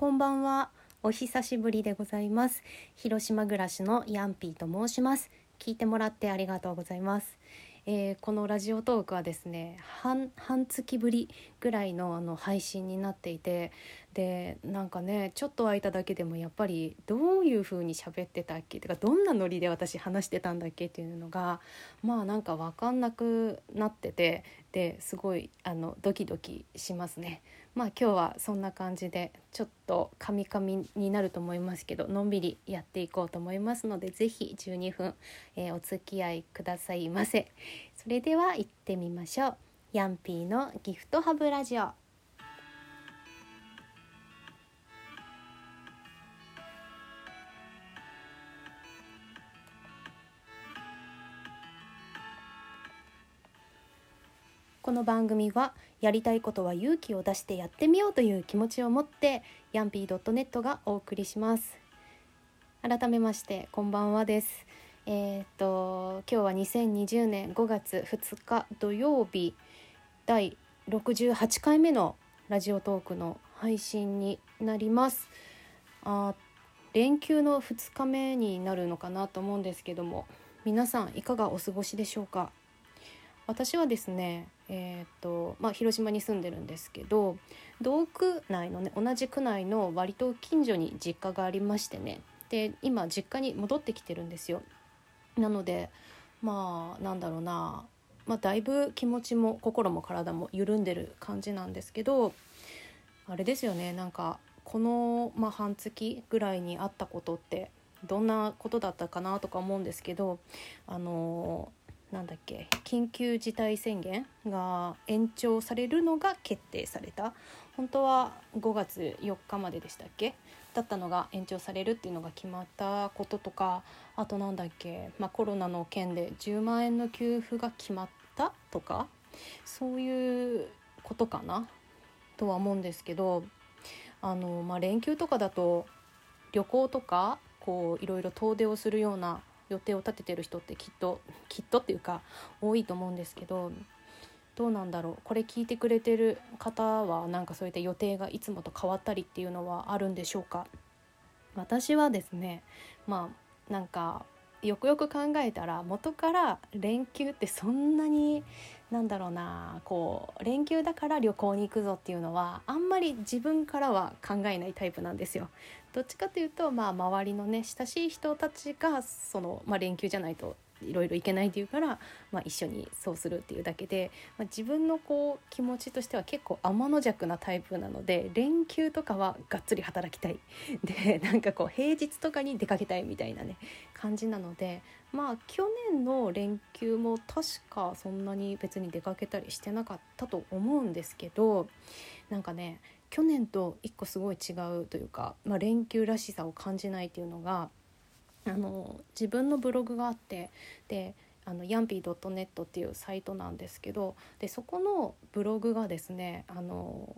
こんばんは。お久しぶりでございます。広島暮らしのヤンピーと申します。聞いてもらってありがとうございます。えー、このラジオトークはですね半半月ぶりぐらいのあの配信になっていてでなんかねちょっと空いただけでもやっぱりどういう風に喋ってたっけ？とかどんなノリで私話してたんだっけ？っていうのがまあなんか分かんなくなっててですごいあのドキドキしますね。まあ今日はそんな感じでちょっとカミカミになると思いますけどのんびりやっていこうと思いますので是非12分、えー、お付き合いくださいませ。それでは行ってみましょう。ヤンピーのギフトハブラジオ。この番組はやりたいことは勇気を出してやってみようという気持ちを持ってヤンピー .net がお送りします。改めましてこんばんはです。えー、っと今日は2020年5月2日土曜日第68回目のラジオトークの配信になります。あ連休の2日目になるのかなと思うんですけども皆さんいかがお過ごしでしょうか？私はですねえーとまあ、広島に住んでるんですけど同区内のね同じ区内の割と近所に実家がありましてね。で今実家に戻ってきてるんですよ。なのでまあなんだろうな、まあ、だいぶ気持ちも心も体も緩んでる感じなんですけどあれですよね。なんかこの、まあ、半月ぐらいにあったことってどんなことだったかなとか思うんですけどあのなんだっけ緊急事態宣言が延長されるのが決定された。本当は5月4日まででしたっけだったのが延長されるっていうのが決まったこととかあとなんだっけ、まあ、コロナの件で10万円の給付が決まったとかそういうことかなとは思うんですけどあの、まあ、連休とかだと旅行とかこういろいろ遠出をするような予定を立ててる人ってきっと きっとっていうか多いと思うんですけどどうなんだろう。これ聞いてくれてる方はなんかそういった予定がいつもと変わったりっていうのはあるんでしょうか。私はですねまあなんかよくよく考えたら元から連休ってそんなになんだろうなこう連休だから旅行に行くぞっていうのはあんまり自分からは考えないタイプなんですよ。どっちかというと、まあ、周りのね親しい人たちがその、まあ、連休じゃないといろいろ行けないっていうから、まあ、一緒にそうするっていうだけで、まあ、自分のこう気持ちとしては結構天の弱なタイプなので連休とかはがっつり働きたい。でなんかこう平日とかに出かけたいみたいなね感じなのでまあ去年の連休も確かそんなに別に出かけたりしてなかったと思うんですけどなんかね去年と一個すごい違うというか、まあ、連休らしさを感じないっていうのがあの自分のブログがあってであのヤンピー .net っていうサイトなんですけどでそこのブログがですねあの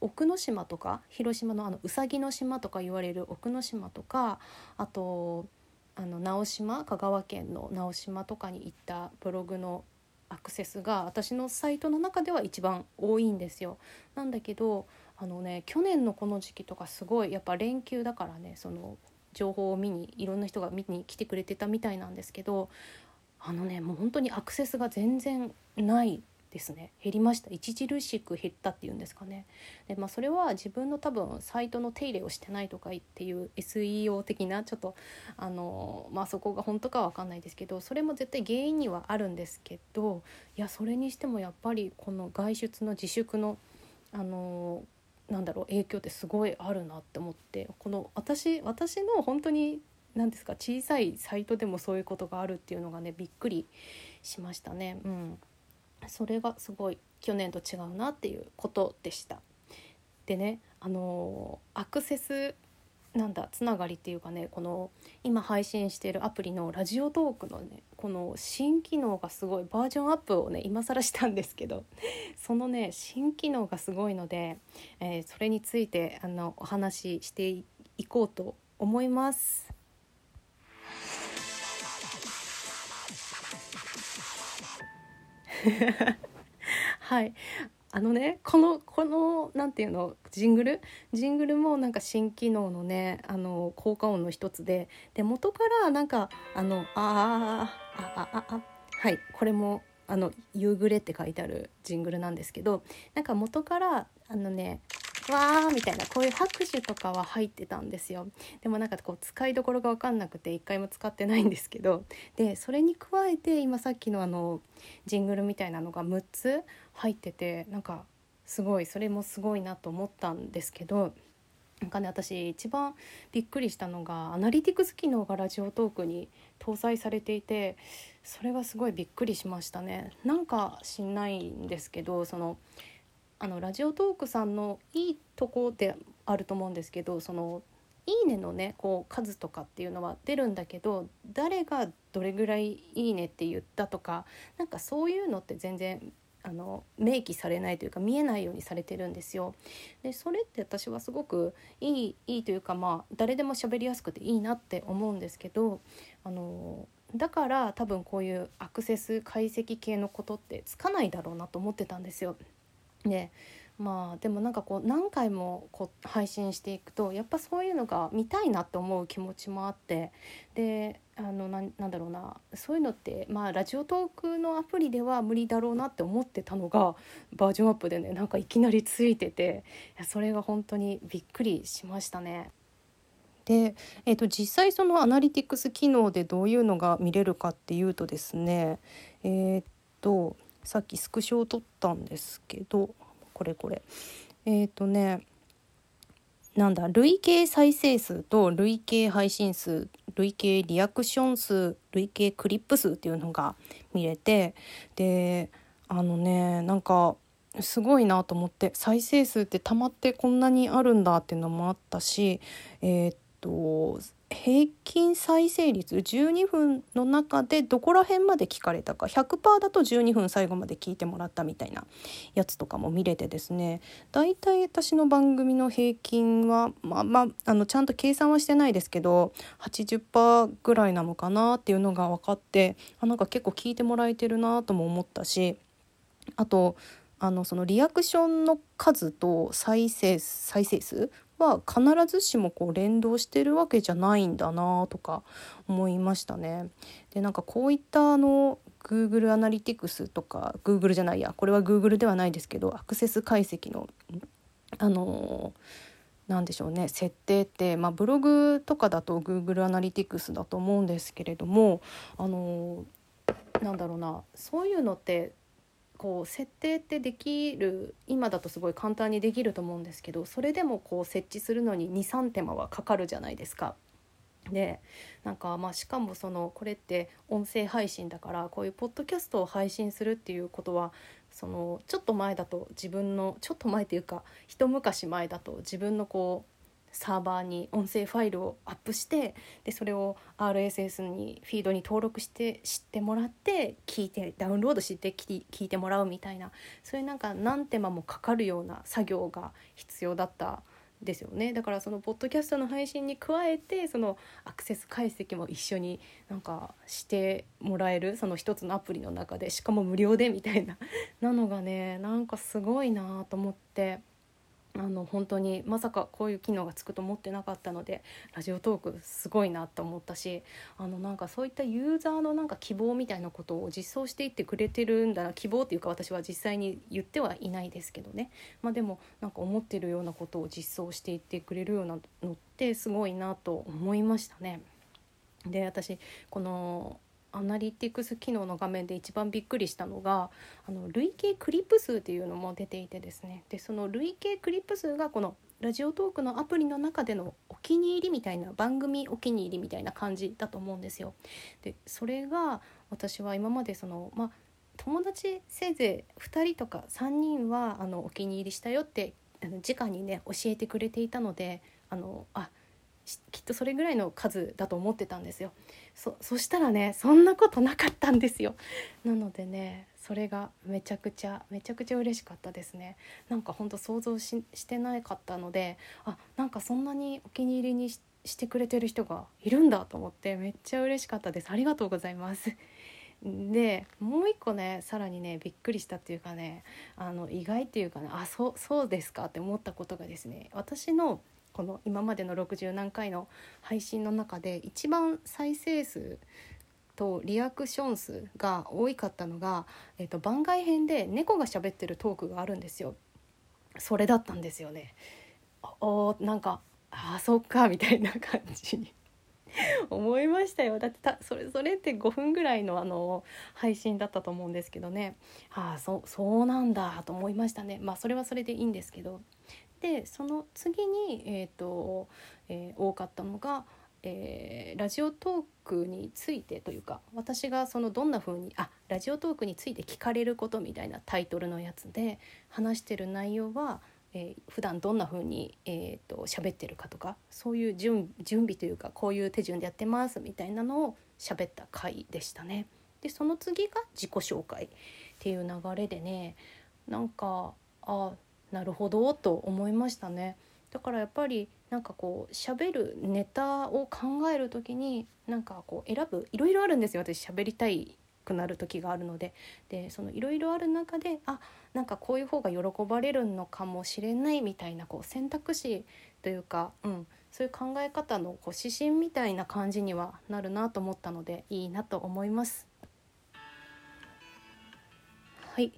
奥之島とか広島のあのうさぎの島とか言われる奥之島とかあとあの直島香川県の直島とかに行ったブログのアクセスが私のサイトの中では一番多いんですよ。なんだけどあのね去年のこの時期とかすごいやっぱ連休だからねその情報を見にいろんな人が見に来てくれてたみたいなんですけどあのねもう本当にアクセスが全然ないですね。減りました。著しく減ったっていうんですかね。で、まあ、それは自分の多分サイトの手入れをしてないとかっていう SEO 的なちょっとあのまあそこが本当かは分かんないですけどそれも絶対原因にはあるんですけどいやそれにしてもやっぱりこの外出の自粛のあのなんだろう影響ってすごいあるなって思ってこの私私の本当に何ですか小さいサイトでもそういうことがあるっていうのがねびっくりしましたね。うん、それがすごい去年と違うなっていうことでした。でねあのアクセスなんだつながりっていうかねこの今配信しているアプリのラジオトークのねこの新機能がすごいバージョンアップをね今更したんですけど そのね新機能がすごいので、えー、それについてあのお話ししていこうと思います。はいあのねこのこの何て言うの？ジングル？ジングルもなんか新機能のねあの効果音の一つでで元からなんかあのあああああはいこれもあの夕暮れって書いてあるジングルなんですけどなんか元からあのねわーみたいなこういう拍手とかは入ってたんですよ。でもなんかこう使いどころが分かんなくて一回も使ってないんですけど。でそれに加えて今さっきのあのジングルみたいなのが6つ入っててなんかすごいそれもすごいなと思ったんですけどなんかね私一番びっくりしたのがアナリティクス機能がラジオトークに搭載されていてそれがすごいびっくりしましたね。なんか知んないんですけどそのあのラジオトークさんのいいとこであると思うんですけどその「いいね」のねこう数とかっていうのは出るんだけど誰がどれぐらい「いいね」って言ったとかなんかそういうのって全然あの明記されないというか見えないようにされてるんですよ。でそれって私はすごくいいいいというかまあ誰でも喋りやすくていいなって思うんですけどあのだから多分こういうアクセス解析系のことってつかないだろうなと思ってたんですよ。でまあでもなんかこう何回もこう配信していくとやっぱそういうのが見たいなって思う気持ちもあってであのななんだろうなそういうのってまあラジオトークのアプリでは無理だろうなって思ってたのがバージョンアップでねなんかいきなりついててそれが本当にびっくりしましたね。で、えー、と実際そのアナリティクス機能でどういうのが見れるかっていうとですねえっ、とさっきスクショを撮ったんですけどこれこれ。えっ、ー、とねなんだ累計再生数と累計配信数累計リアクション数累計クリップ数っていうのが見れてであのねなんかすごいなと思って再生数ってたまってこんなにあるんだっていうのもあったしえー、っと平均再生率12分の中でどこら辺まで聞かれたか100%だと12分最後まで聞いてもらったみたいなやつとかも見れてですね。だいたい私の番組の平均はまあまああのちゃんと計算はしてないですけど80%ぐらいなのかなっていうのが分かってあなんか結構聞いてもらえてるなとも思ったしあとあのそのリアクションの数と再生再生数は必ずしもこう連動してるわけじゃないんだなとか思いましたね。でなんかこういったあの Google アナリティクスとか Google じゃないやこれは Google ではないですけどアクセス解析のあのなんでしょうね設定って、まあ、ブログとかだと Google アナリティクスだと思うんですけれどもあのなんだろうなそういうのってこう設定ってできる今だとすごい簡単にできると思うんですけどそれでもこう設置するのに23手間はかかるじゃないですか。でなんかまあしかもそのこれって音声配信だからこういうポッドキャストを配信するっていうことはそのちょっと前だと自分のちょっと前っていうか一昔前だと自分のこうサーバーに音声ファイルをアップしてでそれを RSS にフィードに登録して知ってもらって聞いてダウンロードして聞いてもらうみたいなそういうなんか何手間もかかるような作業が必要だったですよねだからそのポッドキャストの配信に加えてそのアクセス解析も一緒になんかしてもらえるその一つのアプリの中でしかも無料でみたいななのがねなんかすごいなと思って。あの本当にまさかこういう機能がつくと思ってなかったのでラジオトークすごいなと思ったしあのなんかそういったユーザーのなんか希望みたいなことを実装していってくれてるんだな希望っていうか私は実際に言ってはいないですけどね、まあ、でもなんか思ってるようなことを実装していってくれるようなのってすごいなと思いましたね。で私このアナリティクス機能の画面で一番びっくりしたのがあの累計クリップ数っていうのも出ていてですねでその累計クリップ数がこのラジオトークのアプリの中でのお気に入りみたいな番組お気に入りみたいな感じだと思うんですよ。でそれが私は今までそのまあ友達せいぜい2人とか3人はあのお気に入りしたよってあの直にね教えてくれていたのであのあきっとそれぐらいの数だと思ってたんですよ。そしたらねそんなことなかったんですよ。なのでねそれがめちゃくちゃめちゃくちゃ嬉しかったですね。なんかほんと想像ししてなかったのであなんかそんなにお気に入りにしてくれてる人がいるんだと思ってめっちゃ嬉しかったです。ありがとうございます。でもう一個ねさらにねびっくりしたっていうかねあの意外っていうかねあそうそうですかって思ったことがですね私のこの今までの60何回の配信の中で一番再生数とリアクション数が多かったのが、えー、と番外編で猫が喋ってるトークがあるんですよ。それだったんですよね。おなんかあそっかみたいな感じに。思いましたよ。だってたそれそれって5分ぐらいのあの配信だったと思うんですけどね。ああそそうなんだと思いましたね。まあそれはそれでいいんですけど。でその次に、えーとえー、多かったのが、えー、ラジオトークについてというか私がそのどんな風にあラジオトークについて聞かれることみたいなタイトルのやつで話してる内容はえー、普段どんな風にえーと喋ってるかとかそういう準備というかこういう手順でやってますみたいなのを喋った回でしたね。でその次が自己紹介っていう流れでねなんかあなるほどと思いましたね。だからやっぱりなんかこう喋るネタを考える時になんかこう選ぶいろいろあるんですよ私喋りたいくなる時があるのででそのいろいろある中であなんかこういう方が喜ばれるのかもしれないみたいなこう選択肢というか、うん、そういう考え方のこう指針みたいな感じにはなるなと思ったのでいいなと思います。はい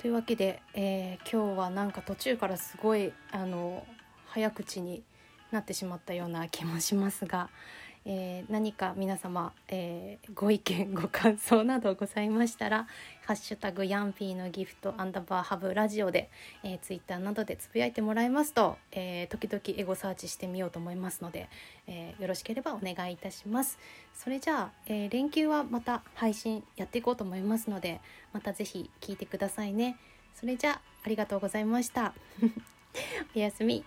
というわけで、えー、今日はなんか途中からすごいあの早口になってしまったような気もしますが、えー、何か皆様、えー、ご意見ご感想などございましたら「ハッシュタグヤンピーのギフトアンダーバーハブラジオで」えー、ツイッターなどでつぶやいてもらいますと、えー、時々エゴサーチしてみようと思いますので、えー、よろしければお願いいたします。それじゃあ、えー、連休はまた配信やっていこうと思いますのでまた是非聞いてくださいね。それじゃあありがとうございました。おやすみ。